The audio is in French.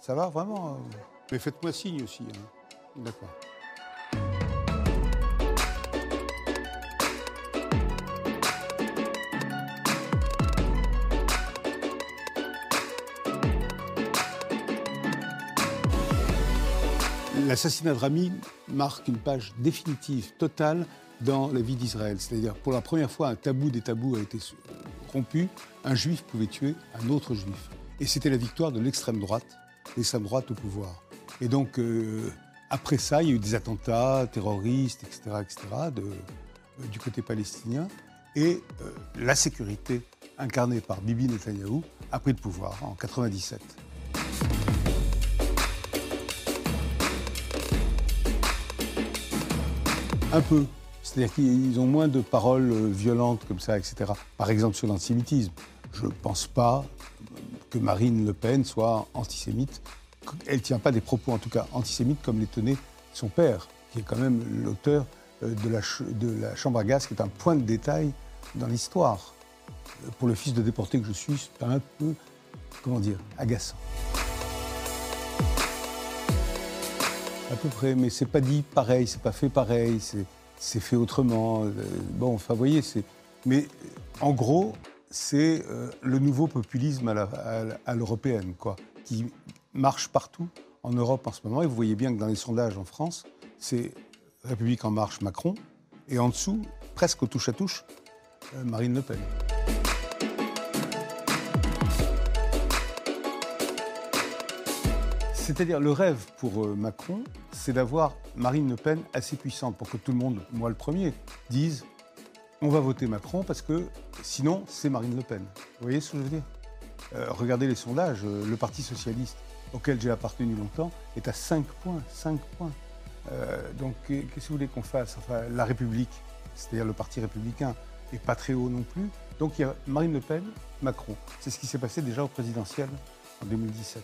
Ça va vraiment euh Mais faites-moi signe aussi. hein. D'accord. L'assassinat de Rami marque une page définitive, totale, dans la vie d'Israël. C'est-à-dire, pour la première fois, un tabou des tabous a été rompu. Un juif pouvait tuer un autre juif. Et c'était la victoire de l'extrême droite, l'extrême droite au pouvoir. Et donc, euh, après ça, il y a eu des attentats terroristes, etc., etc., euh, du côté palestinien. Et euh, la sécurité, incarnée par Bibi Netanyahou, a pris le pouvoir en 97. Un peu. C'est-à-dire qu'ils ont moins de paroles violentes comme ça, etc. Par exemple sur l'antisémitisme. Je ne pense pas que Marine Le Pen soit antisémite. Elle ne tient pas des propos, en tout cas antisémites, comme les tenait son père, qui est quand même l'auteur euh, de la, de la Chambre à gaz, qui est un point de détail dans l'histoire. Pour le fils de déporté que je suis, c'est un peu, comment dire, agaçant. À peu près, mais c'est pas dit pareil, c'est pas fait pareil, c'est c'est fait autrement. euh, Bon, enfin, vous voyez, c'est. Mais euh, en gros, c'est euh, le nouveau populisme à à à l'européenne, qui marche partout en Europe en ce moment. Et vous voyez bien que dans les sondages en France, c'est République en marche Macron, et en dessous, presque au touche-à-touche, euh, Marine Le Pen. C'est-à-dire, le rêve pour euh, Macron, c'est d'avoir Marine Le Pen assez puissante pour que tout le monde, moi le premier, dise on va voter Macron parce que sinon, c'est Marine Le Pen. Vous voyez ce que je veux dire? Euh, Regardez les sondages. euh, Le Parti Socialiste, auquel j'ai appartenu longtemps, est à 5 points. 5 points. Euh, donc, qu'est- qu'est-ce que vous voulez qu'on fasse? La République, c'est-à-dire le Parti républicain, n'est pas très haut non plus. Donc, il y a Marine Le Pen, Macron. C'est ce qui s'est passé déjà au présidentiel en 2017.